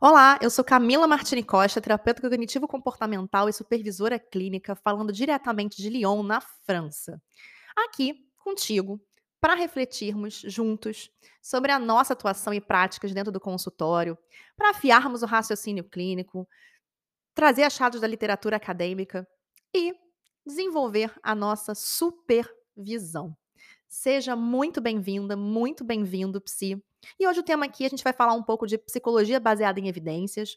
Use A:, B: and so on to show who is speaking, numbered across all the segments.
A: Olá, eu sou Camila Martini Costa, terapeuta cognitivo-comportamental e supervisora clínica, falando diretamente de Lyon, na França. Aqui, contigo, para refletirmos juntos sobre a nossa atuação e práticas dentro do consultório, para afiarmos o raciocínio clínico, trazer achados da literatura acadêmica e desenvolver a nossa supervisão. Seja muito bem-vinda, muito bem-vindo, Psi. E hoje o tema aqui a gente vai falar um pouco de psicologia baseada em evidências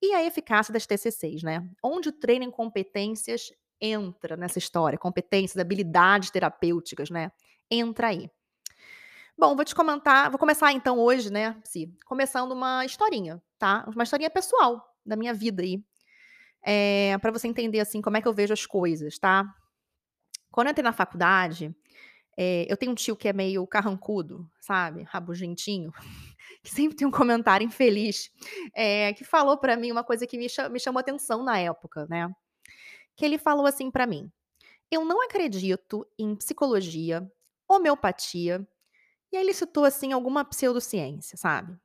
A: e a eficácia das TCCs, né? Onde o treino em competências entra nessa história, competências, habilidades terapêuticas, né? Entra aí. Bom, vou te comentar, vou começar então hoje, né, Psi, começando uma historinha, tá? Uma historinha pessoal da minha vida aí. É, para você entender assim como é que eu vejo as coisas, tá? Quando eu entrei na faculdade, é, eu tenho um tio que é meio carrancudo, sabe? Rabugentinho, que sempre tem um comentário infeliz, é, que falou para mim uma coisa que me, ch me chamou atenção na época, né? Que ele falou assim para mim: Eu não acredito em psicologia, homeopatia, e aí ele citou assim alguma pseudociência, sabe?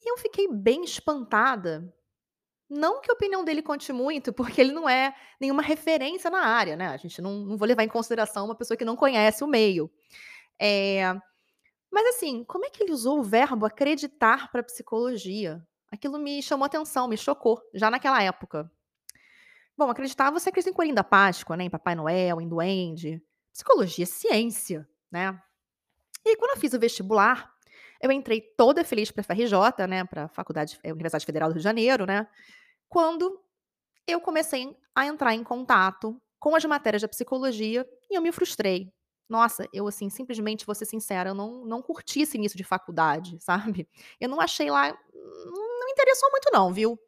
A: E eu fiquei bem espantada não que a opinião dele conte muito, porque ele não é nenhuma referência na área, né? A gente não, não vou levar em consideração uma pessoa que não conhece o meio. É, mas assim, como é que ele usou o verbo acreditar para psicologia? Aquilo me chamou atenção, me chocou, já naquela época. Bom, acreditar, você acredita em Coelhinho da Páscoa, né? Em Papai Noel, em Duende. Psicologia é ciência, né? E quando eu fiz o vestibular, eu entrei toda feliz para a FRJ, né? Para a Faculdade, é, Universidade Federal do Rio de Janeiro, né? quando eu comecei a entrar em contato com as matérias da psicologia e eu me frustrei. Nossa, eu assim, simplesmente vou ser sincera, eu não, não curti esse início de faculdade, sabe? Eu não achei lá. Não me interessou muito, não, viu?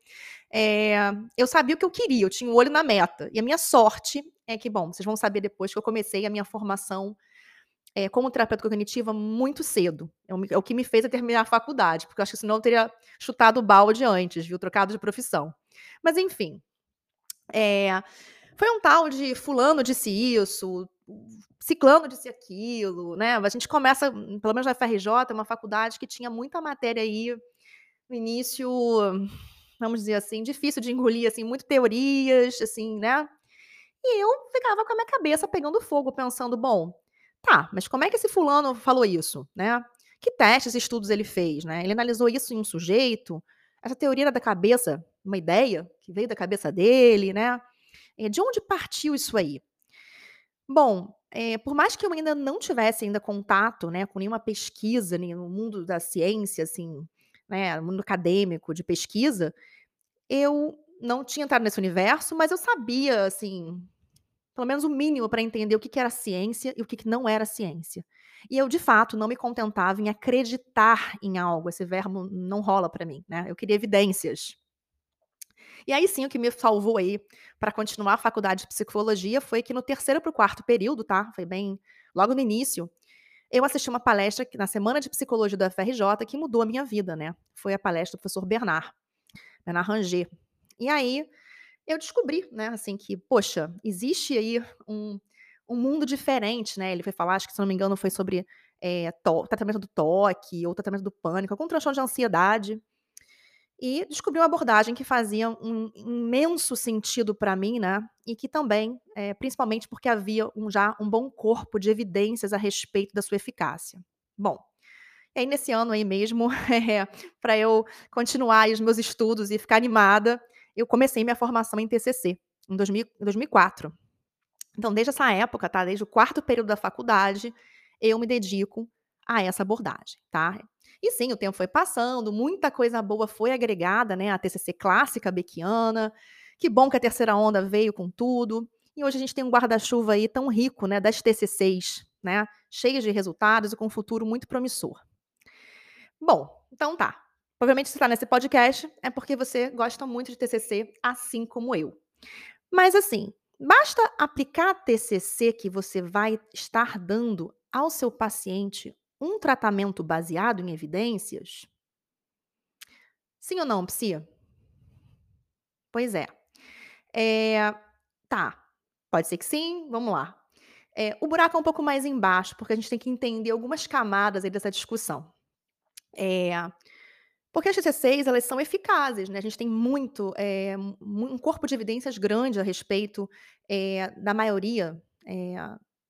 A: É, eu sabia o que eu queria, eu tinha o um olho na meta. E a minha sorte é que, bom, vocês vão saber depois que eu comecei a minha formação é, como terapeuta cognitiva muito cedo. É o, é o que me fez terminar a faculdade, porque eu acho que senão eu teria chutado o balde antes, viu? Trocado de profissão. Mas enfim. É, foi um tal de fulano disse isso, ciclano disse aquilo, né? A gente começa, pelo menos na FRJ, uma faculdade que tinha muita matéria aí no início, vamos dizer assim, difícil de engolir, assim, muito teorias, assim, né? E eu ficava com a minha cabeça pegando fogo, pensando, bom, tá, mas como é que esse fulano falou isso, né? Que testes, estudos ele fez, né? Ele analisou isso em um sujeito, essa teoria era da cabeça, uma ideia que veio da cabeça dele, né? É, de onde partiu isso aí? Bom, é, por mais que eu ainda não tivesse ainda contato, né, com nenhuma pesquisa no mundo da ciência, assim, né, no mundo acadêmico de pesquisa, eu não tinha entrado nesse universo, mas eu sabia, assim, pelo menos o mínimo para entender o que, que era ciência e o que, que não era ciência. E eu, de fato, não me contentava em acreditar em algo. Esse verbo não rola para mim, né? Eu queria evidências. E aí sim, o que me salvou aí para continuar a faculdade de psicologia foi que no terceiro para o quarto período, tá? Foi bem logo no início. Eu assisti uma palestra na semana de psicologia da FRJ que mudou a minha vida, né? Foi a palestra do professor Bernard, Bernard Ranger. E aí eu descobri, né, assim, que, poxa, existe aí um, um mundo diferente, né? Ele foi falar, acho que se não me engano, foi sobre é, to, tratamento do toque ou tratamento do pânico, algum transtorno de ansiedade. E descobri uma abordagem que fazia um imenso sentido para mim, né? E que também, é, principalmente porque havia um, já um bom corpo de evidências a respeito da sua eficácia. Bom, e aí nesse ano aí mesmo, é, para eu continuar os meus estudos e ficar animada, eu comecei minha formação em TCC, em 2000, 2004. Então, desde essa época, tá? Desde o quarto período da faculdade, eu me dedico a essa abordagem, tá? E sim, o tempo foi passando, muita coisa boa foi agregada, né? A TCC clássica beckiana. Que bom que a terceira onda veio com tudo. E hoje a gente tem um guarda-chuva aí tão rico, né? Das TCCs, né? Cheias de resultados e com um futuro muito promissor. Bom, então tá. Provavelmente você está nesse podcast é porque você gosta muito de TCC, assim como eu. Mas assim, Basta aplicar a TCC que você vai estar dando ao seu paciente um tratamento baseado em evidências? Sim ou não, Psia? Pois é. é. Tá. Pode ser que sim. Vamos lá. É, o buraco é um pouco mais embaixo, porque a gente tem que entender algumas camadas aí dessa discussão. É, Porque as TCCs, elas são eficazes, né, a gente tem muito, eh, um corpo de evidências grande a respeito, eh, da maioria, eh,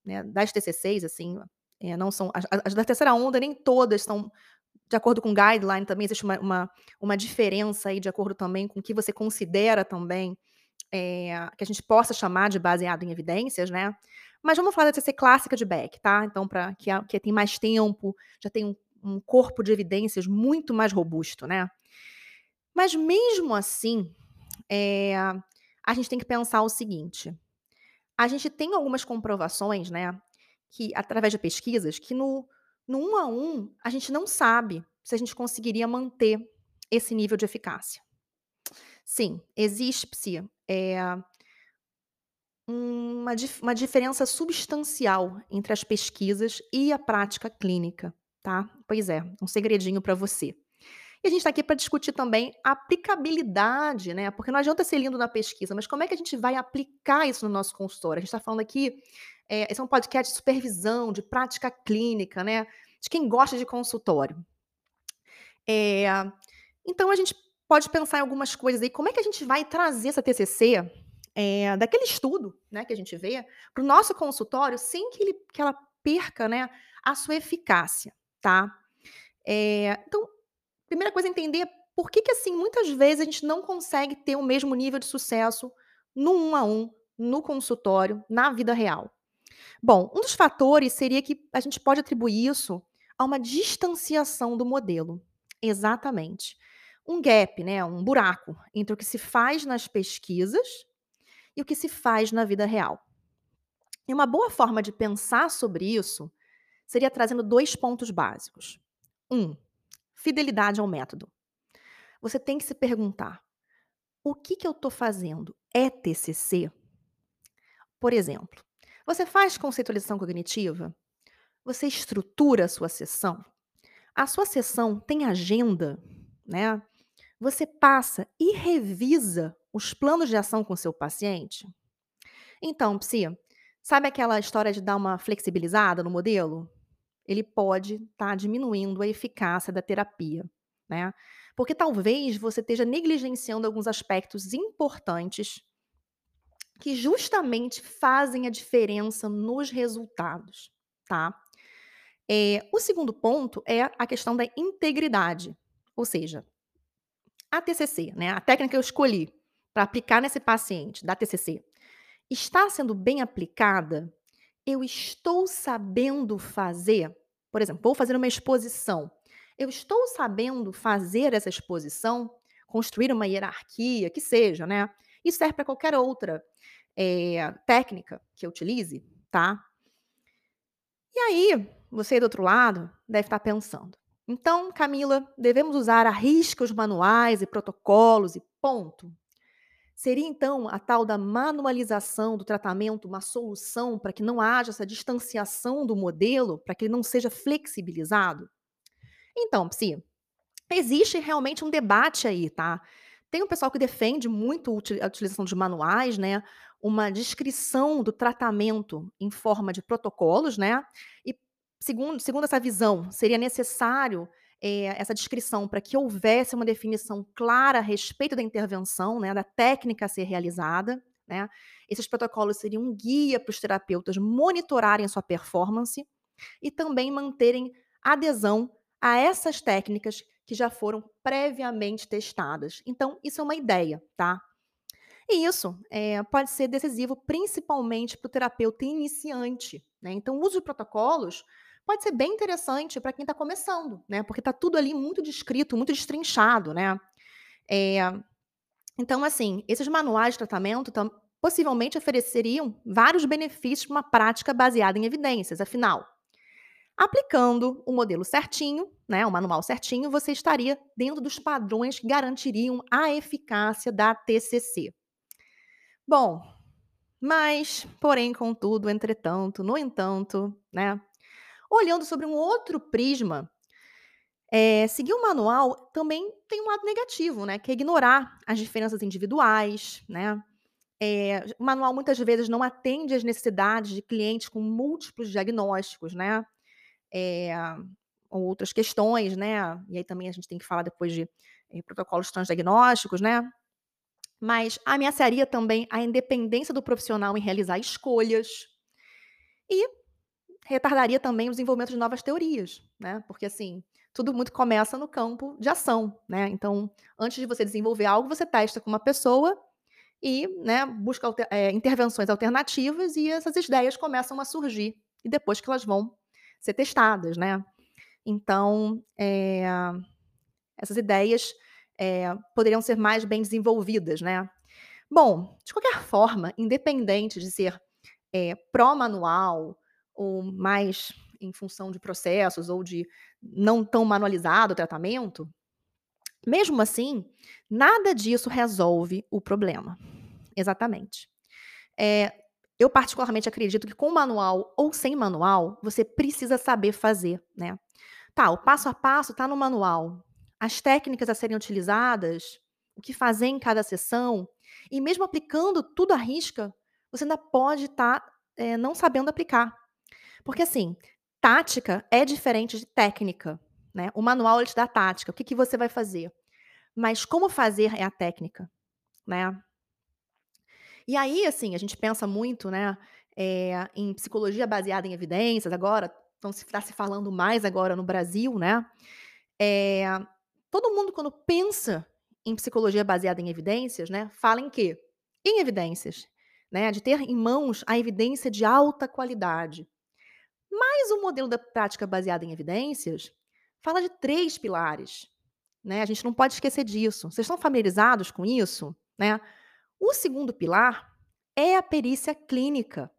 A: né, das TCCs, assim, não são as as da terceira onda nem todas são de acordo com guideline, também existe uma uma uma diferença aí de acordo também com o que você considera também, que a gente possa chamar de baseado em evidências, né. Mas vamos falar da TCC clássica de Beck, tá, então pra que a que tem mais tempo, já tem um um corpo de evidências muito mais robusto, né. Mas mesmo assim, eh, a gente tem que pensar o seguinte, a gente tem algumas comprovações, né, que através de pesquisas, que no no 1 a 1, a gente não sabe se a gente conseguiria manter esse nível de eficácia. Sim, existe Psi, eh uma dif uma diferença substancial entre as pesquisas e a prática clínica, tá. Pois é, um segredinho pra você. E a gente tá aqui pra discutir também a aplicabilidade, né, porque não adianta ser lindo na pesquisa, mas como é que a gente vai aplicar isso no nosso consultório? A gente tá falando aqui, eh, esse é um podcast de supervisão, de prática clínica, né, de quem gosta de consultório. Eh, então a gente pode pensar em algumas coisas aí, como é que a gente vai trazer essa TCC, eh, daquele estudo, né, que a gente vê, para o nosso consultório sem que ele que ela perca, né, a sua eficácia, tá. Eh, então, primeira coisa é entender por que que, assim, muitas vezes a gente não consegue ter o mesmo nível de sucesso no 1 a 1, no consultório, na vida real. Bom, um dos fatores seria que a gente pode atribuir isso a uma distanciação do modelo. Exatamente. Um gap, né, um buraco entre o que se faz nas pesquisas e o que se faz na vida real. E uma boa forma de pensar sobre isso seria trazendo 2 pontos básicos. 1, fidelidade ao método. Você tem que se perguntar: "O que que eu tô fazendo é TCC?" Por exemplo, você faz conceitualização cognitiva? Você estrutura a sua sessão? A sua sessão tem agenda, né? Você passa e revisa os planos de ação com seu paciente? Então, Psi, sabe aquela história de dar uma flexibilizada no modelo? Ele pode estar diminuindo a eficácia da terapia, né. Porque talvez você esteja negligenciando alguns aspectos importantes que justamente fazem a diferença nos resultados, tá. Eh, o segundo ponto é a questão da integridade, ou seja, a TCC, né, a técnica que eu escolhi pra aplicar nesse paciente da TCC, está sendo bem aplicada? Eu estou sabendo fazer? Por exemplo, vou fazer uma exposição, eu estou sabendo fazer essa exposição? Construir uma hierarquia, que seja, né. Isso serve pra qualquer outra, eh, técnica que eu utilize, tá. E aí, você do outro lado deve estar pensando: "Então, Camila, devemos usar à risca os manuais e protocolos e ponto?" Seria então a tal da manualização do tratamento uma solução pra que não haja essa distanciação do modelo, pra que ele não seja flexibilizado? Então, Psi, existe realmente um debate aí, tá. Tem um pessoal que defende muito a utilização de manuais, né, uma descrição do tratamento em forma de protocolos, né, e segundo segundo essa visão, seria necessário, eh, essa descrição pra que houvesse uma definição clara a respeito da intervenção, né, da técnica a ser realizada, né. Esses protocolos seriam um guia para os terapeutas monitorarem sua performance e também manterem adesão a essas técnicas que já foram previamente testadas. Então, isso é uma ideia, tá. E isso, eh, pode ser decisivo principalmente para o terapeuta iniciante, né. Então o uso de protocolos pode ser bem interessante pra quem tá começando, né, porque tá tudo ali muito descrito, muito destrinchado, né. Eh, então, assim, esses manuais de tratamento tam possivelmente ofereceriam vários benefícios pra uma prática baseada em evidências, afinal, aplicando o modelo certinho, né, o manual certinho, você estaria dentro dos padrões que garantiriam a eficácia da TCC. Bom, mas, porém, contudo, entretanto, no entanto, né, olhando sobre um outro prisma, eh, seguir o manual também tem um lado negativo, né, que é ignorar as diferenças individuais, né. Eh, o manual muitas vezes não atende às necessidades de clientes com múltiplos diagnósticos, né. Eh, outras questões, né, e aí também a gente tem que falar depois de, protocolos transdiagnósticos, né. Mas ameaçaria também a independência do profissional em realizar escolhas e retardaria também o desenvolvimento de novas teorias, né, porque, assim, tudo muito começa no campo de ação, né, então, antes de você desenvolver algo, você testa com uma pessoa e, né, busca alter eh, intervenções alternativas e essas ideias começam a surgir, e depois que elas vão ser testadas, né. Então, eh, essas ideias, eh, poderiam ser mais bem desenvolvidas, né. Bom, de qualquer forma, independente de ser, eh, pró-manual ou mais em função de processos ou de não tão manualizado o tratamento, mesmo assim, nada disso resolve o problema. Exatamente. Eh, eu particularmente acredito que com manual ou sem manual, você precisa saber fazer, né. Tá, o passo a passo tá no manual, as técnicas a serem utilizadas, o que fazer em cada sessão, e mesmo aplicando tudo à risca, você ainda pode estar, eh, não sabendo aplicar. Porque, assim, tática é diferente de técnica, né. O manual ele te dá tática, o que que você vai fazer, mas como fazer é a técnica, né. E aí, assim, a gente pensa muito, né, eh, em psicologia baseada em evidências, agora então se tá se falando mais agora no Brasil, né. Eh, todo mundo quando pensa em psicologia baseada em evidências, né, fala em quê? Em evidências, né, de ter em mãos a evidência de alta qualidade. Mas o modelo da prática baseada em evidências fala de 3 pilares, né, a gente não pode esquecer disso. Vocês estão familiarizados com isso, né? O 2º pilar é a perícia clínica,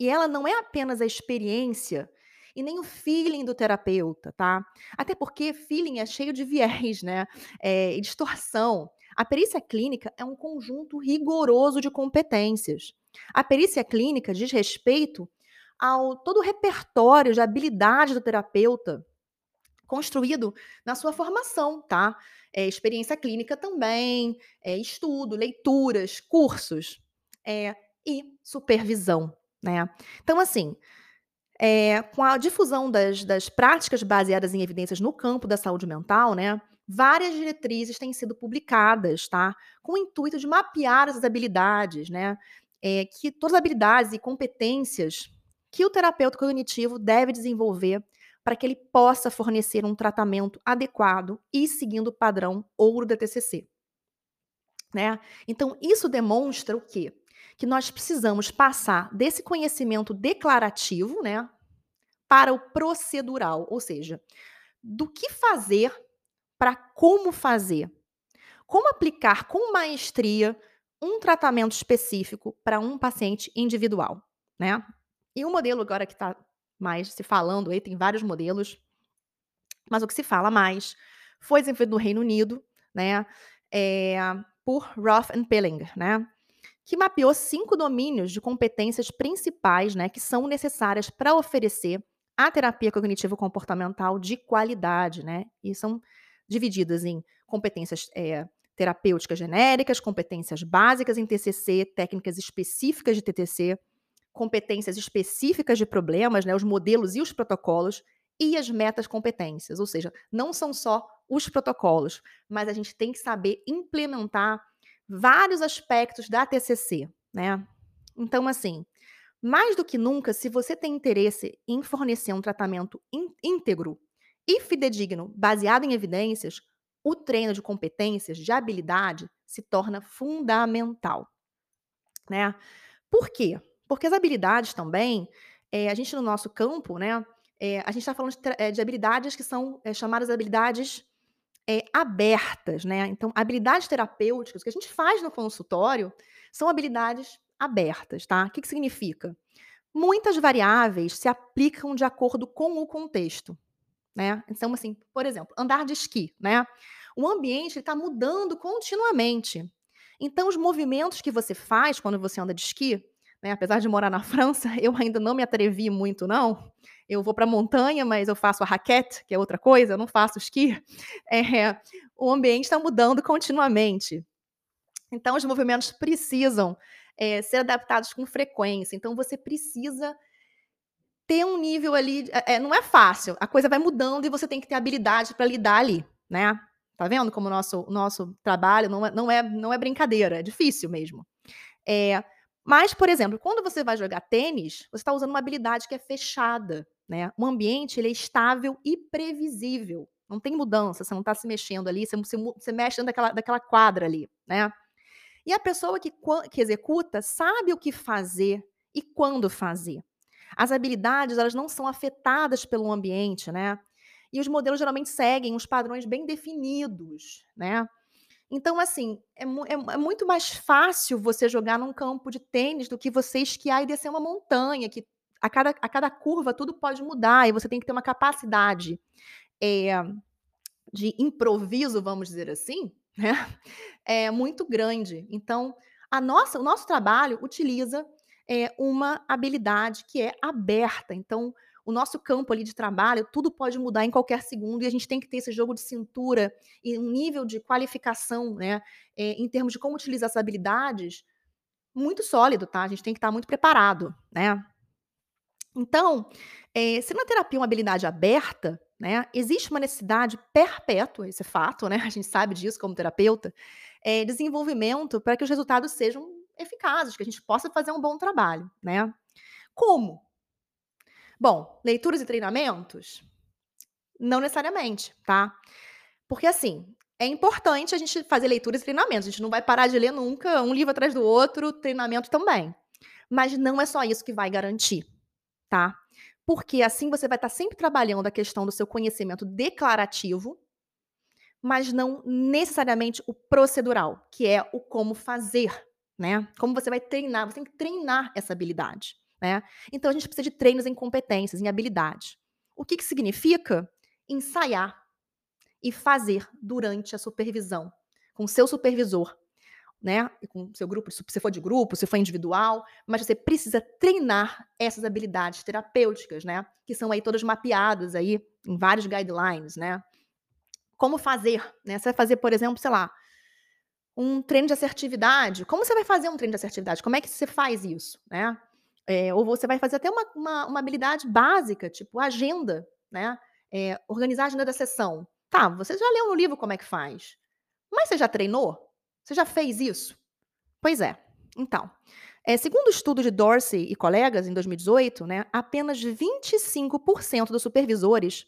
A: e ela não é apenas a experiência e nem o feeling do terapeuta, tá. Até porque feeling é cheio de viés, né, eh, e distorção. A perícia clínica é um conjunto rigoroso de competências. A perícia clínica diz respeito ao todo o repertório de habilidade do terapeuta, construído na sua formação, tá. Eh, experiência clínica também, eh, estudo, leituras, cursos, eh, e supervisão, né. Então, assim, eh, com a difusão das das práticas baseadas em evidências no campo da saúde mental, né, várias diretrizes têm sido publicadas, tá, com o intuito de mapear essas habilidades, né, eh, que todas as habilidades e competências que o terapeuta cognitivo deve desenvolver para que ele possa fornecer um tratamento adequado e seguindo o padrão ouro da TCC. Né. Então isso demonstra o quê? Que nós precisamos passar desse conhecimento declarativo, né, para o procedural, ou seja, do que fazer para como fazer. Como aplicar com maestria um tratamento específico para um paciente individual, né. E o modelo agora que está mais se falando aí, tem vários modelos, mas o que se fala mais foi desenvolvido no Reino Unido, né, eh, por Roth and Pilling, né, que mapeou 5 domínios de competências principais, né, que são necessárias para oferecer a terapia cognitivo-comportamental de qualidade, né, e são divididas em competências, eh, terapêuticas genéricas, competências básicas em TCC, técnicas específicas de TTC, competências específicas de problemas, né, os modelos e os protocolos, e as metas competências, ou seja, não são só os protocolos, mas a gente tem que saber implementar vários aspectos da TCC, né. Então, assim, mais do que nunca, se você tem interesse em fornecer um tratamento ín íntegro e fidedigno, baseado em evidências, o treino de competências, de habilidade, se torna fundamental, né. Por quê? Porque as habilidades também, eh, a gente no nosso campo, né, eh, a gente tá falando de eh, de habilidades que são, eh, chamadas habilidades, abertas, né. Então, habilidades terapêuticas, que a gente faz no consultório, são habilidades abertas, tá. O que que significa? Muitas variáveis se aplicam de acordo com o contexto, né. Então, assim, por exemplo, andar de esqui, né, o ambiente ele tá mudando continuamente. Então os movimentos que você faz quando você anda de esqui, né, apesar de morar na França, eu ainda não me atrevi muito não, eu vou pra montanha, mas eu faço a raquete, que é outra coisa, eu não faço esqui, eh, o ambiente está mudando continuamente. Então os movimentos precisam, eh, ser adaptados com frequência, então você precisa ter um nível ali, é, é, não é fácil, a coisa vai mudando e você tem que ter habilidade para lidar ali, né? Tá vendo como o nosso, nosso trabalho não é, não, é, não é brincadeira, é difícil mesmo. É, mas, por exemplo, quando você vai jogar tênis, você está usando uma habilidade que é fechada, né? O ambiente ele é estável e previsível. Não tem mudança, você não está se mexendo ali, você, você, você mexe dentro daquela, daquela quadra ali, né? E a pessoa que, que executa sabe o que fazer e quando fazer. As habilidades, elas não são afetadas pelo ambiente, né? E os modelos geralmente seguem uns padrões bem definidos, né? Então, assim, é, é, é, muito mais fácil você jogar num campo de tênis do que você esquiar e descer uma montanha, que a cada, a cada curva tudo pode mudar e você tem que ter uma capacidade é, de improviso, vamos dizer assim, né? É muito grande. Então, a nossa, o nosso trabalho utiliza é, uma habilidade que é aberta. Então, o nosso campo ali de trabalho, tudo pode mudar em qualquer segundo e a gente tem que ter esse jogo de cintura e um nível de qualificação, né, é, em termos de como utilizar essas habilidades, muito sólido, tá? A gente tem que estar muito preparado, né? Então, é, se na terapia é uma habilidade aberta, né, existe uma necessidade perpétua, esse é fato, né? A gente sabe disso como terapeuta, é, desenvolvimento para que os resultados sejam eficazes, que a gente possa fazer um bom trabalho, né? Como? Bom, leituras e treinamentos? Não necessariamente, tá? Porque assim, é importante a gente fazer leituras e treinamentos. A gente não vai parar de ler nunca, um livro atrás do outro, treinamento também. Mas não é só isso que vai garantir, tá? Porque assim você vai estar sempre trabalhando a questão do seu conhecimento declarativo, mas não necessariamente o procedural, que é o como fazer né? Como você vai treinar? Você tem que treinar essa habilidade, né? Então a gente precisa de treinos em competências, em habilidades. O que, que significa? Ensaiar e fazer durante a supervisão, com seu supervisor, né? E com seu grupo, se for de grupo, se for individual, mas você precisa treinar essas habilidades terapêuticas, né? Que são aí todas mapeadas aí em vários guidelines, né? Como fazer, né? Você vai fazer, por exemplo, sei lá, um treino de assertividade. Como você vai fazer um treino de assertividade? Como é que você faz isso, né? É, ou você vai fazer até uma, uma, uma, habilidade básica, tipo agenda, né? É, organizar a agenda da sessão. Tá, você já leu no livro como é que faz. Mas você já treinou? Você já fez isso? Pois é. Então, é, segundo o estudo de Dorsey e colegas, em 2018, né, apenas 25% dos supervisores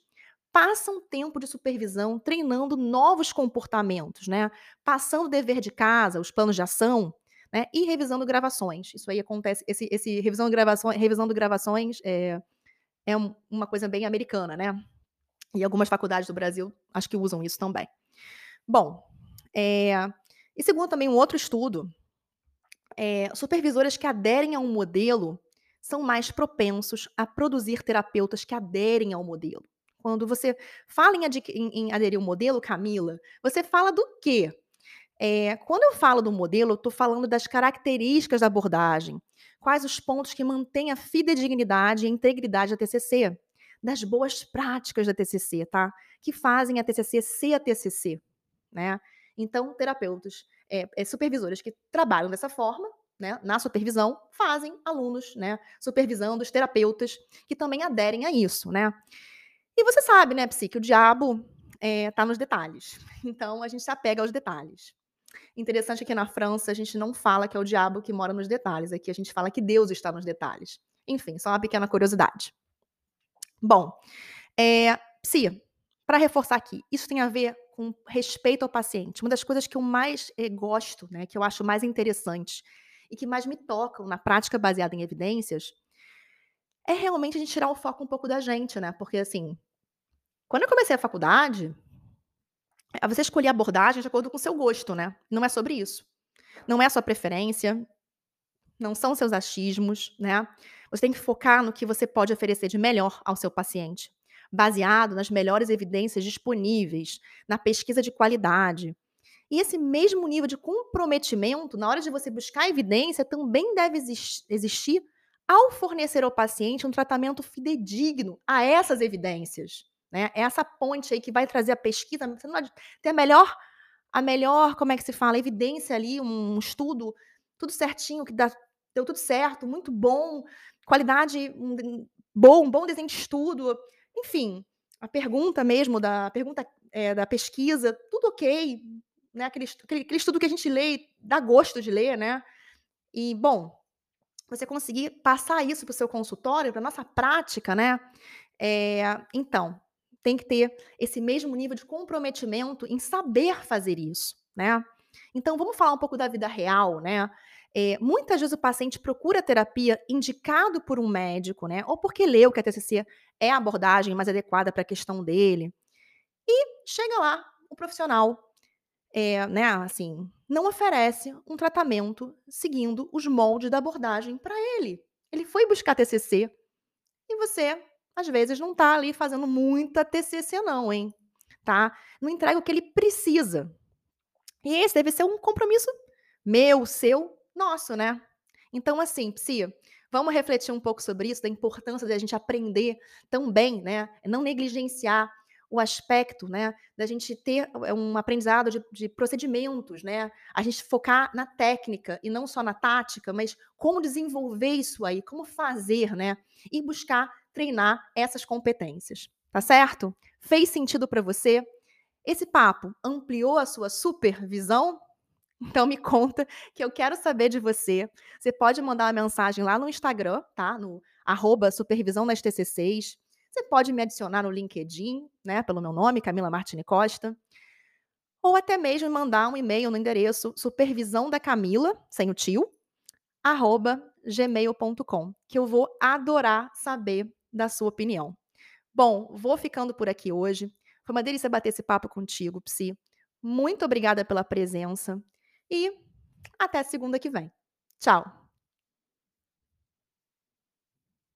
A: passam tempo de supervisão treinando novos comportamentos, né? Passando o dever de casa, os planos de ação, né? E revisando gravações. Isso aí acontece, esse, esse revisando gravações, revisando gravações é, é uma coisa bem americana, né? E algumas faculdades do Brasil acho que usam isso também. Bom, é, e segundo também um outro estudo, é, supervisores que aderem a um modelo são mais propensos a produzir terapeutas que aderem ao modelo. Quando você fala em, em, em aderir um modelo, Camila, você fala do quê? É, quando eu falo do modelo, eu estou falando das características da abordagem. Quais os pontos que mantêm a fidedignidade e integridade da TCC? Das boas práticas da TCC, tá? Que fazem a TCC ser a TCC, né? Então, terapeutas, é, é, supervisores que trabalham dessa forma, né, na supervisão, fazem alunos, né, supervisando os terapeutas que também aderem a isso, né? E você sabe, né, Psi, que o diabo está eh, nos detalhes. Então a gente se apega aos detalhes. Interessante que na França a gente não fala que é o diabo que mora nos detalhes. Aqui a gente fala que Deus está nos detalhes. Enfim, só uma pequena curiosidade. Bom, é, Psi, para reforçar aqui, isso tem a ver com respeito ao paciente. Uma das coisas que eu mais eh, gosto, né, que eu acho mais interessante e que mais me tocam na prática baseada em evidências, é realmente a gente tirar o foco um pouco da gente, né? Porque assim, quando eu comecei a faculdade, eh, você escolher abordagem de acordo com o seu gosto, né? Não é sobre isso. Não é sua preferência, não são seus achismos, né? Você tem que focar no que você pode oferecer de melhor ao seu paciente, baseado nas melhores evidências disponíveis, na pesquisa de qualidade. E esse mesmo nível de comprometimento, na hora de você buscar evidência, também deve existir ao fornecer ao paciente um tratamento fidedigno a essas evidências. Né? É essa ponte aí que vai trazer a pesquisa. Você não pode ter a melhor, a melhor, como é que se fala, evidência ali, um estudo, tudo certinho, que dá, deu tudo certo, muito bom, qualidade bom, um bom desenho de estudo, enfim, a pergunta mesmo da a pergunta, eh, da pesquisa, tudo ok, né, aquele aquele aquele estudo que a gente lê dá gosto de ler, né. E, bom, você conseguir passar isso para o seu consultório, pra nossa prática, né, eh, então, tem que ter esse mesmo nível de comprometimento em saber fazer isso, né. Então vamos falar um pouco da vida real, né. Eh, muitas vezes o paciente procura terapia indicado por um médico, né, ou porque leu que a TCC é a abordagem mais adequada pra questão dele, e chega lá o profissional, eh, né, assim, não oferece um tratamento seguindo os moldes da abordagem pra ele. Ele foi buscar TCC, e você, às vezes, não tá ali fazendo muita TCC não, hein, tá. Não entrega o que ele precisa. E esse deve ser um compromisso meu, seu, nosso, né. Então, assim, psi, vamos refletir um pouco sobre isso, da importância da gente aprender também, né, não negligenciar o aspecto, né, da gente ter, eh, um aprendizado de de procedimentos, né, a gente focar na técnica e não só na tática, mas como desenvolver isso aí, como fazer, né, e buscar treinar essas competências, tá certo? Fez sentido pra você? Esse papo ampliou a sua supervisão? Então me conta, que eu quero saber de você. Você pode mandar uma mensagem lá no Instagram, tá, no arroba supervisão nas TCCs. Você pode me adicionar no LinkedIn, né, pelo meu nome, Camila Martini Costa. Ou até mesmo mandar um e-mail no endereço supervisãodacamila, sem o tio, arroba gmail.com, que eu vou adorar saber da sua opinião. Bom, vou ficando por aqui hoje. Foi uma delícia bater esse papo contigo, psi. Muito obrigada pela presença e até segunda que vem. Tchau.